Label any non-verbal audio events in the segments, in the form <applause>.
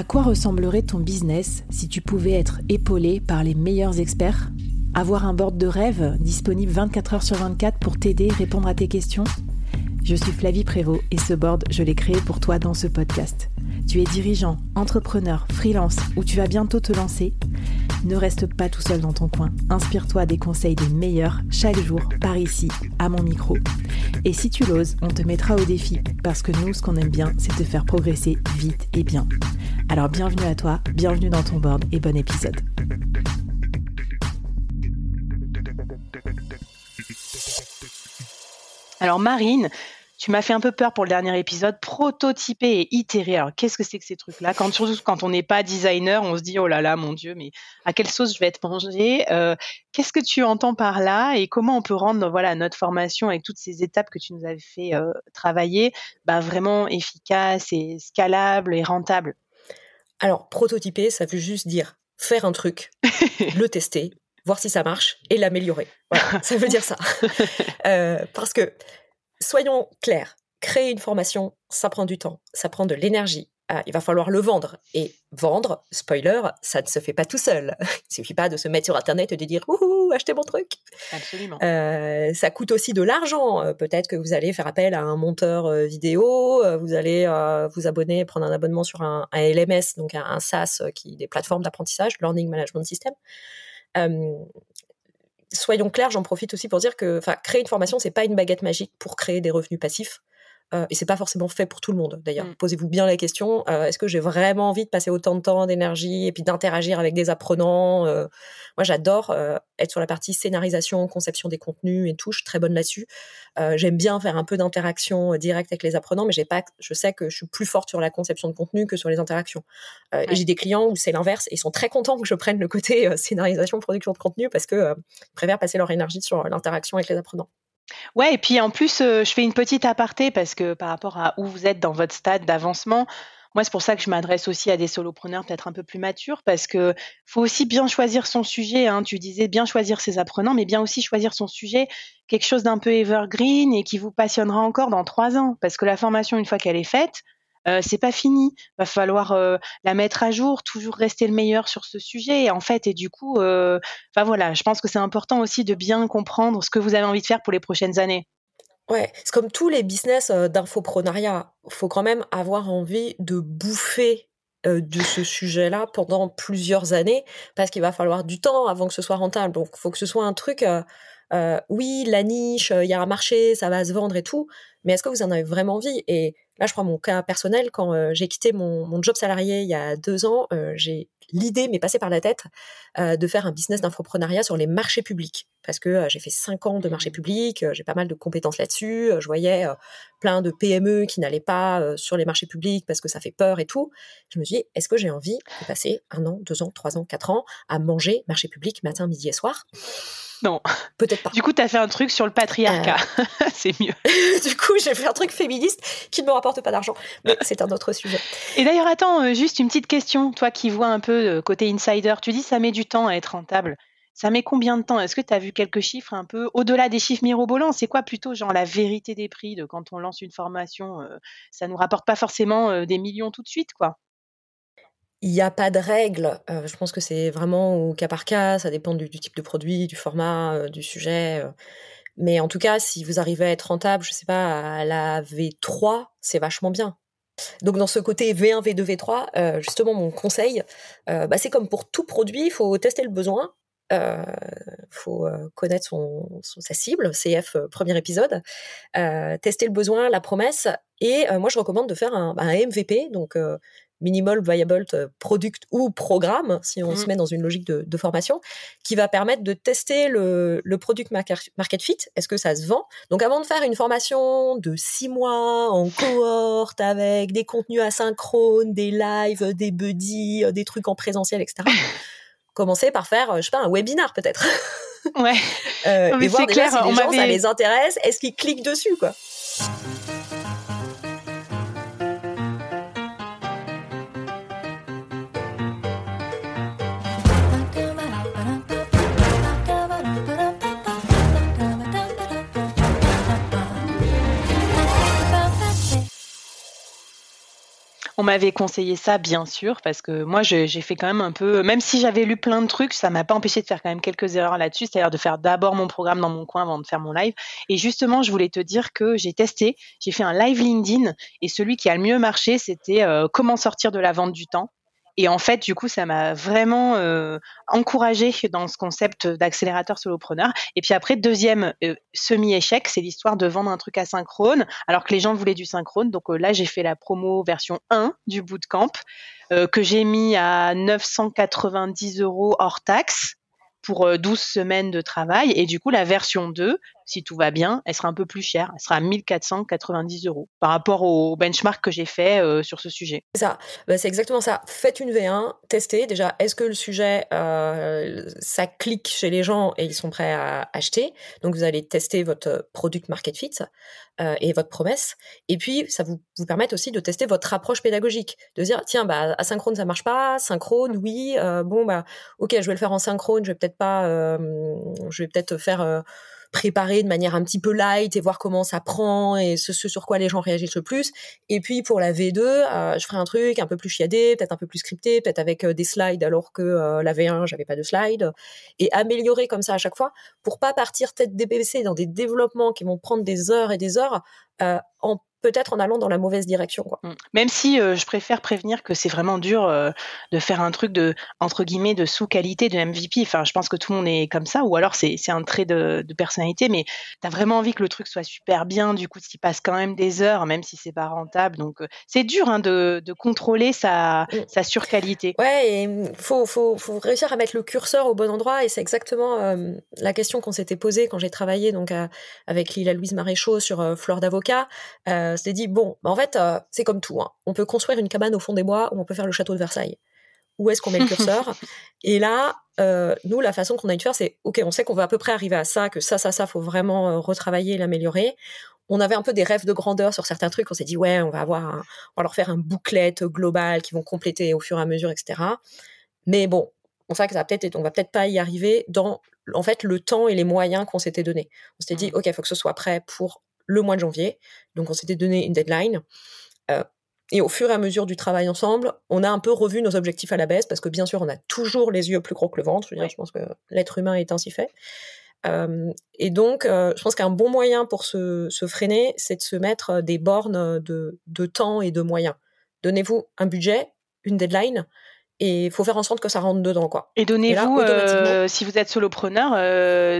À quoi ressemblerait ton business si tu pouvais être épaulé par les meilleurs experts? Avoir un board de rêve disponible 24 heures sur 24 pour t'aider, répondre à tes questions? Je suis Flavie Prévost et ce board, je l'ai créé pour toi dans ce podcast. Tu es dirigeant, entrepreneur, freelance ou tu vas bientôt te lancer Ne reste pas tout seul dans ton coin. Inspire-toi des conseils des meilleurs chaque jour par ici, à mon micro. Et si tu l'oses, on te mettra au défi parce que nous, ce qu'on aime bien, c'est te faire progresser vite et bien. Alors bienvenue à toi, bienvenue dans ton board et bon épisode. Alors Marine, tu m'as fait un peu peur pour le dernier épisode, prototyper et itérer. Alors qu'est-ce que c'est que ces trucs-là? Quand, Surtout quand on n'est pas designer, on se dit oh là là mon Dieu, mais à quelle sauce je vais être mangée? Euh, Qu'est-ce que tu entends par là? Et comment on peut rendre voilà notre formation avec toutes ces étapes que tu nous avais fait euh, travailler bah, vraiment efficace et scalable et rentable? Alors, prototyper, ça veut juste dire faire un truc, <laughs> le tester, voir si ça marche et l'améliorer. Voilà, ça veut dire ça. <laughs> Euh, parce que, soyons clairs, créer une formation, ça prend du temps, ça prend de l'énergie, ah, il va falloir le vendre. Et vendre, spoiler, ça ne se fait pas tout seul. <laughs> Il suffit pas de se mettre sur Internet et de dire Ouhou, achetez mon truc. Absolument. Euh, ça coûte aussi de l'argent. Euh, peut-être que vous allez faire appel à un monteur euh, vidéo, vous allez vous abonner, prendre un abonnement sur un, LMS, donc un, SaaS, qui des plateformes d'apprentissage, Learning Management System. Soyons clairs, j'en profite aussi pour dire que créer une formation, c'est pas une baguette magique pour créer des revenus passifs. Euh, et c'est pas forcément fait pour tout le monde. D'ailleurs, mm. posez-vous bien la question euh, est-ce que j'ai vraiment envie de passer autant de temps, d'énergie, et puis d'interagir avec des apprenants euh, Moi, j'adore être sur la partie scénarisation, conception des contenus et tout. Je suis très bonne là-dessus. J'aime bien faire un peu d'interaction directe avec les apprenants, mais j'ai pas. Je sais que je suis plus forte sur la conception de contenu que sur les interactions. Et j'ai des clients où c'est l'inverse. Et ils sont très contents que je prenne le côté scénarisation, production de contenu, parce que ils préfèrent passer leur énergie sur l'interaction avec les apprenants. Ouais, et puis en plus, euh, je fais une petite aparté parce que par rapport à où vous êtes dans votre stade d'avancement, moi, c'est pour ça que je m'adresse aussi à des solopreneurs peut-être un peu plus matures parce que faut aussi bien choisir son sujet. Hein. Tu disais bien choisir ses apprenants, mais bien aussi choisir son sujet, quelque chose d'un peu evergreen et qui vous passionnera encore dans trois ans. Parce que la formation, une fois qu'elle est faite, euh, c'est pas fini. Va falloir euh, la mettre à jour, toujours rester le meilleur sur ce sujet. en fait, et du coup, euh, enfin voilà, je pense que c'est important aussi de bien comprendre ce que vous avez envie de faire pour les prochaines années. Ouais, c'est comme tous les business d'infoprenariat. Faut quand même avoir envie de bouffer de ce sujet-là pendant plusieurs années parce qu'il va falloir du temps avant que ce soit rentable. Donc, faut que ce soit un truc. oui, la niche, il y a un marché, ça va se vendre et tout. Mais est-ce que vous en avez vraiment envie? Et Là, je prends mon cas personnel. Quand euh, j'ai quitté mon, job salarié il y a deux ans, euh, j'ai l'idée m'est passée par la tête euh, de faire un business d'infoprenariat sur les marchés publics. Parce que j'ai fait cinq ans de marché mmh. public, j'ai pas mal de compétences là-dessus. je voyais plein de PME qui n'allaient pas sur les marchés publics parce que ça fait peur et tout. Je me suis dit, est-ce que j'ai envie de passer un an, deux ans, trois ans, quatre ans à manger marché public matin, midi et soir? Non. Peut-être pas. Du coup, tu as fait un truc sur le patriarcat. Euh. <laughs> c'est mieux. <laughs> du coup, j'ai fait un truc féministe qui ne me rapporte pas d'argent. Mais <laughs> c'est un autre sujet. Et d'ailleurs, attends, euh, juste une petite question. Toi qui vois un peu euh, côté insider, tu dis ça met du temps à être rentable. Ça met combien de temps? Est-ce que tu as vu quelques chiffres un peu au-delà des chiffres mirobolants? C'est quoi plutôt genre la vérité des prix de quand on lance une formation Ça nous rapporte pas forcément des millions tout de suite, quoi? Il n'y a pas de règle. Euh, je pense que c'est vraiment au cas par cas. Ça dépend du, type de produit, du format, euh, du sujet. Euh. Mais en tout cas, si vous arrivez à être rentable, je sais pas, à la V3, c'est vachement bien. Donc dans ce côté V1, V2, V3, justement mon conseil, bah, c'est comme pour tout produit, il faut tester le besoin, il faut connaître son, sa cible, CF premier épisode, tester le besoin, la promesse, et moi je recommande de faire un, bah, un MVP, donc minimal viable product ou programme, si on se mmh. met dans une logique de, formation, qui va permettre de tester le, le product market fit. Est-ce que ça se vend? Donc avant de faire une formation de six mois en cohorte avec des contenus asynchrones, des lives, des buddies, des trucs en présentiel, etc. <laughs> commencer par faire, je sais pas, un webinar peut-être. Ouais. <laughs> euh, et voir déjà clair, si les gens, ça les intéresse, est-ce qu'ils cliquent dessus, quoi? On m'avait conseillé ça, bien sûr, parce que moi, j'ai fait quand même un peu, même si j'avais lu plein de trucs, ça m'a pas empêché de faire quand même quelques erreurs là-dessus, c'est-à-dire de faire d'abord mon programme dans mon coin avant de faire mon live. Et justement, je voulais te dire que j'ai testé, j'ai fait un live LinkedIn et celui qui a le mieux marché, c'était euh, comment sortir de la vente du temps. Et en fait, du coup, ça m'a vraiment euh, encouragé dans ce concept d'accélérateur solopreneur. Et puis après, deuxième euh, semi-échec, c'est l'histoire de vendre un truc asynchrone, alors que les gens voulaient du synchrone. Donc euh, là, j'ai fait la promo version 1 du bootcamp, que j'ai mis à 990 euros hors taxe pour 12 semaines de travail. Et du coup, la version 2, si tout va bien, elle sera un peu plus chère. Elle sera à 1490 euros par rapport au benchmark que j'ai fait euh, sur ce sujet. Ça, bah, c'est exactement ça. Faites une V1, testez déjà. Est-ce que le sujet, euh, ça clique chez les gens et ils sont prêts à acheter? Donc vous allez tester votre product market fit euh, et votre promesse. Et puis ça vous vous permet aussi de tester votre approche pédagogique, de dire tiens bah asynchrone ça marche pas, synchrone oui, bon bah ok je vais le faire en synchrone, je vais peut-être pas, je vais peut-être faire préparer de manière un petit peu light et voir comment ça prend et ce, sur quoi les gens réagissent le plus. Et puis pour la V2, euh, je ferai un truc un peu plus chiadé, peut-être un peu plus scripté, peut-être avec euh, des slides alors que euh, la V1 j'avais pas de slides et améliorer comme ça à chaque fois pour pas partir tête DBC dans des développements qui vont prendre des heures et des heures en peut-être en allant dans la mauvaise direction. Quoi. Mmh. Même si euh, je préfère prévenir que c'est vraiment dur euh, de faire un truc de entre guillemets de sous-qualité de MVP. Enfin, je pense que tout le monde est comme ça, ou alors c'est un trait de, de, personnalité, mais tu as vraiment envie que le truc soit super bien. Du coup, tu passe quand même des heures, même si c'est pas rentable. Donc, euh, c'est dur hein, de, de, contrôler sa, mmh. sa surqualité. Ouais, et mmh, faut, faut, faut réussir à mettre le curseur au bon endroit, et c'est exactement la question qu'on s'était posée quand j'ai travaillé donc avec Lila Louise Maréchaux sur Fleur d'avocat. Euh, s'est dit bon, bah, en fait, euh, c'est comme tout. Hein. On peut construire une cabane au fond des bois ou on peut faire le château de Versailles. Où est-ce qu'on met le <laughs> curseur? Et là, euh, nous, la façon qu'on a eu de faire, c'est ok, on sait qu'on va à peu près arriver à ça, que ça, ça, ça, faut vraiment retravailler, l'améliorer. On avait un peu des rêves de grandeur sur certains trucs. On s'est dit ouais, on va avoir, on va leur faire un bouclette global qui vont compléter au fur et à mesure, etc. Mais bon, on sait que ça va peut-être, on va peut-être pas y arriver dans en fait le temps et les moyens qu'on s'était donné. On s'était dit ok, il faut que ce soit prêt pour le mois de janvier. Donc on s'était donné une deadline. Euh, et au fur et à mesure du travail ensemble, on a un peu revu nos objectifs à la baisse parce que bien sûr, on a toujours les yeux plus gros que le ventre. Je, pense que l'être humain est ainsi fait. Euh, et donc, euh, je pense qu'un bon moyen pour se, freiner, c'est de se mettre des bornes de, temps et de moyens. Donnez-vous un budget, une deadline, et il faut faire en sorte que ça rentre dedans. Quoi. Et donnez-vous, si vous êtes solopreneur,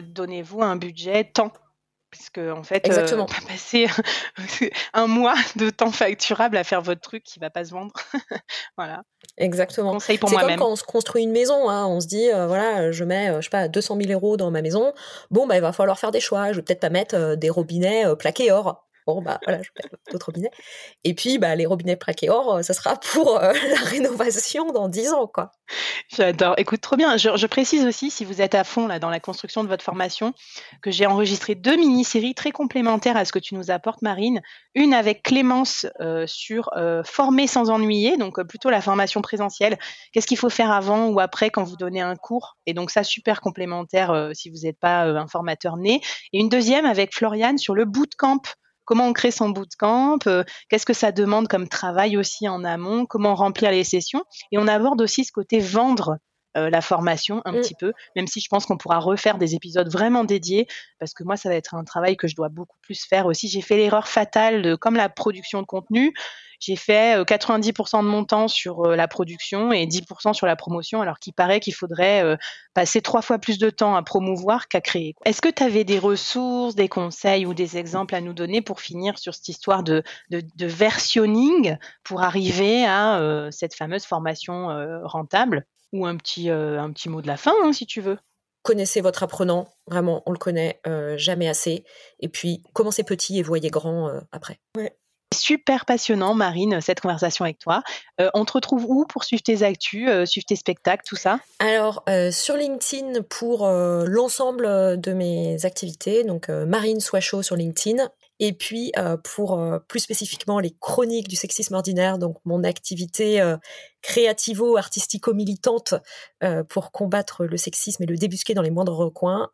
donnez-vous un budget temps puisque en fait, euh, Exactement. Euh, <laughs> passer <laughs> un mois de temps facturable à faire votre truc qui va pas se vendre. <laughs> voilà. Exactement. Conseil pour moi-même. C'est comme quand on se construit une maison, hein, on se dit, euh, voilà, je mets, je sais pas, 200 000 euros dans ma maison. Bon, bah, il va falloir faire des choix. Je vais peut-être pas mettre des robinets plaqués or. Bon, bah voilà, je d'autres robinets. Et puis, bah, les robinets plaqués or, ça sera pour <laughs> la rénovation dans 10 ans, quoi. J'adore. Écoute, trop bien. Je, précise aussi, si vous êtes à fond là dans la construction de votre formation, que j'ai enregistré deux mini-séries très complémentaires à ce que tu nous apportes, Marine. Une avec Clémence euh, sur euh, former sans ennuyer, donc euh, plutôt la formation présentielle. Qu'est-ce qu'il faut faire avant ou après quand vous donnez un cours? Et donc ça, super complémentaire si vous n'êtes pas un formateur né. Et une deuxième avec Floriane sur le bootcamp comment on crée son bootcamp, euh, qu'est-ce que ça demande comme travail aussi en amont, comment remplir les sessions. Et on aborde aussi ce côté vendre la formation un mmh. petit peu, même si je pense qu'on pourra refaire des épisodes vraiment dédiés, parce que moi, ça va être un travail que je dois beaucoup plus faire aussi. J'ai fait l'erreur fatale de, comme la production de contenu, j'ai fait 90% euh, de mon temps sur euh, la production et 10% sur la promotion, alors qu'il paraît qu'il faudrait euh, passer trois fois plus de temps à promouvoir qu'à créer. Est-ce que tu avais des ressources, des conseils ou des exemples à nous donner pour finir sur cette histoire de, de, versionning pour arriver à cette fameuse formation rentable? Ou un petit, un petit mot de la fin, hein, si tu veux connaissez votre apprenant, vraiment, on le connaît jamais assez. Et puis, commencez petit et voyez grand après. Ouais. Super passionnant, Marine, cette conversation avec toi. Euh, on te retrouve où pour suivre tes actus, euh, suivre tes spectacles, tout ça? Alors, euh, sur LinkedIn pour l'ensemble de mes activités, donc Marine Soichot sur LinkedIn, et puis euh, pour euh, plus spécifiquement les chroniques du sexisme ordinaire, donc mon activité euh, créativo-artistico-militante pour combattre le sexisme et le débusquer dans les moindres recoins,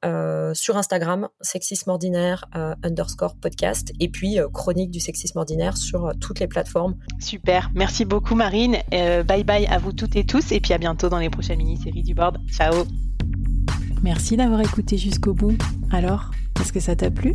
sur Instagram, sexisme ordinaire underscore podcast, et puis chronique du sexisme ordinaire sur toutes les plateformes. Super, merci beaucoup Marine. bye bye à vous toutes et tous, et puis à bientôt dans les prochaines mini-séries du board. Ciao Merci d'avoir écouté jusqu'au bout. Alors, est-ce que ça t'a plu?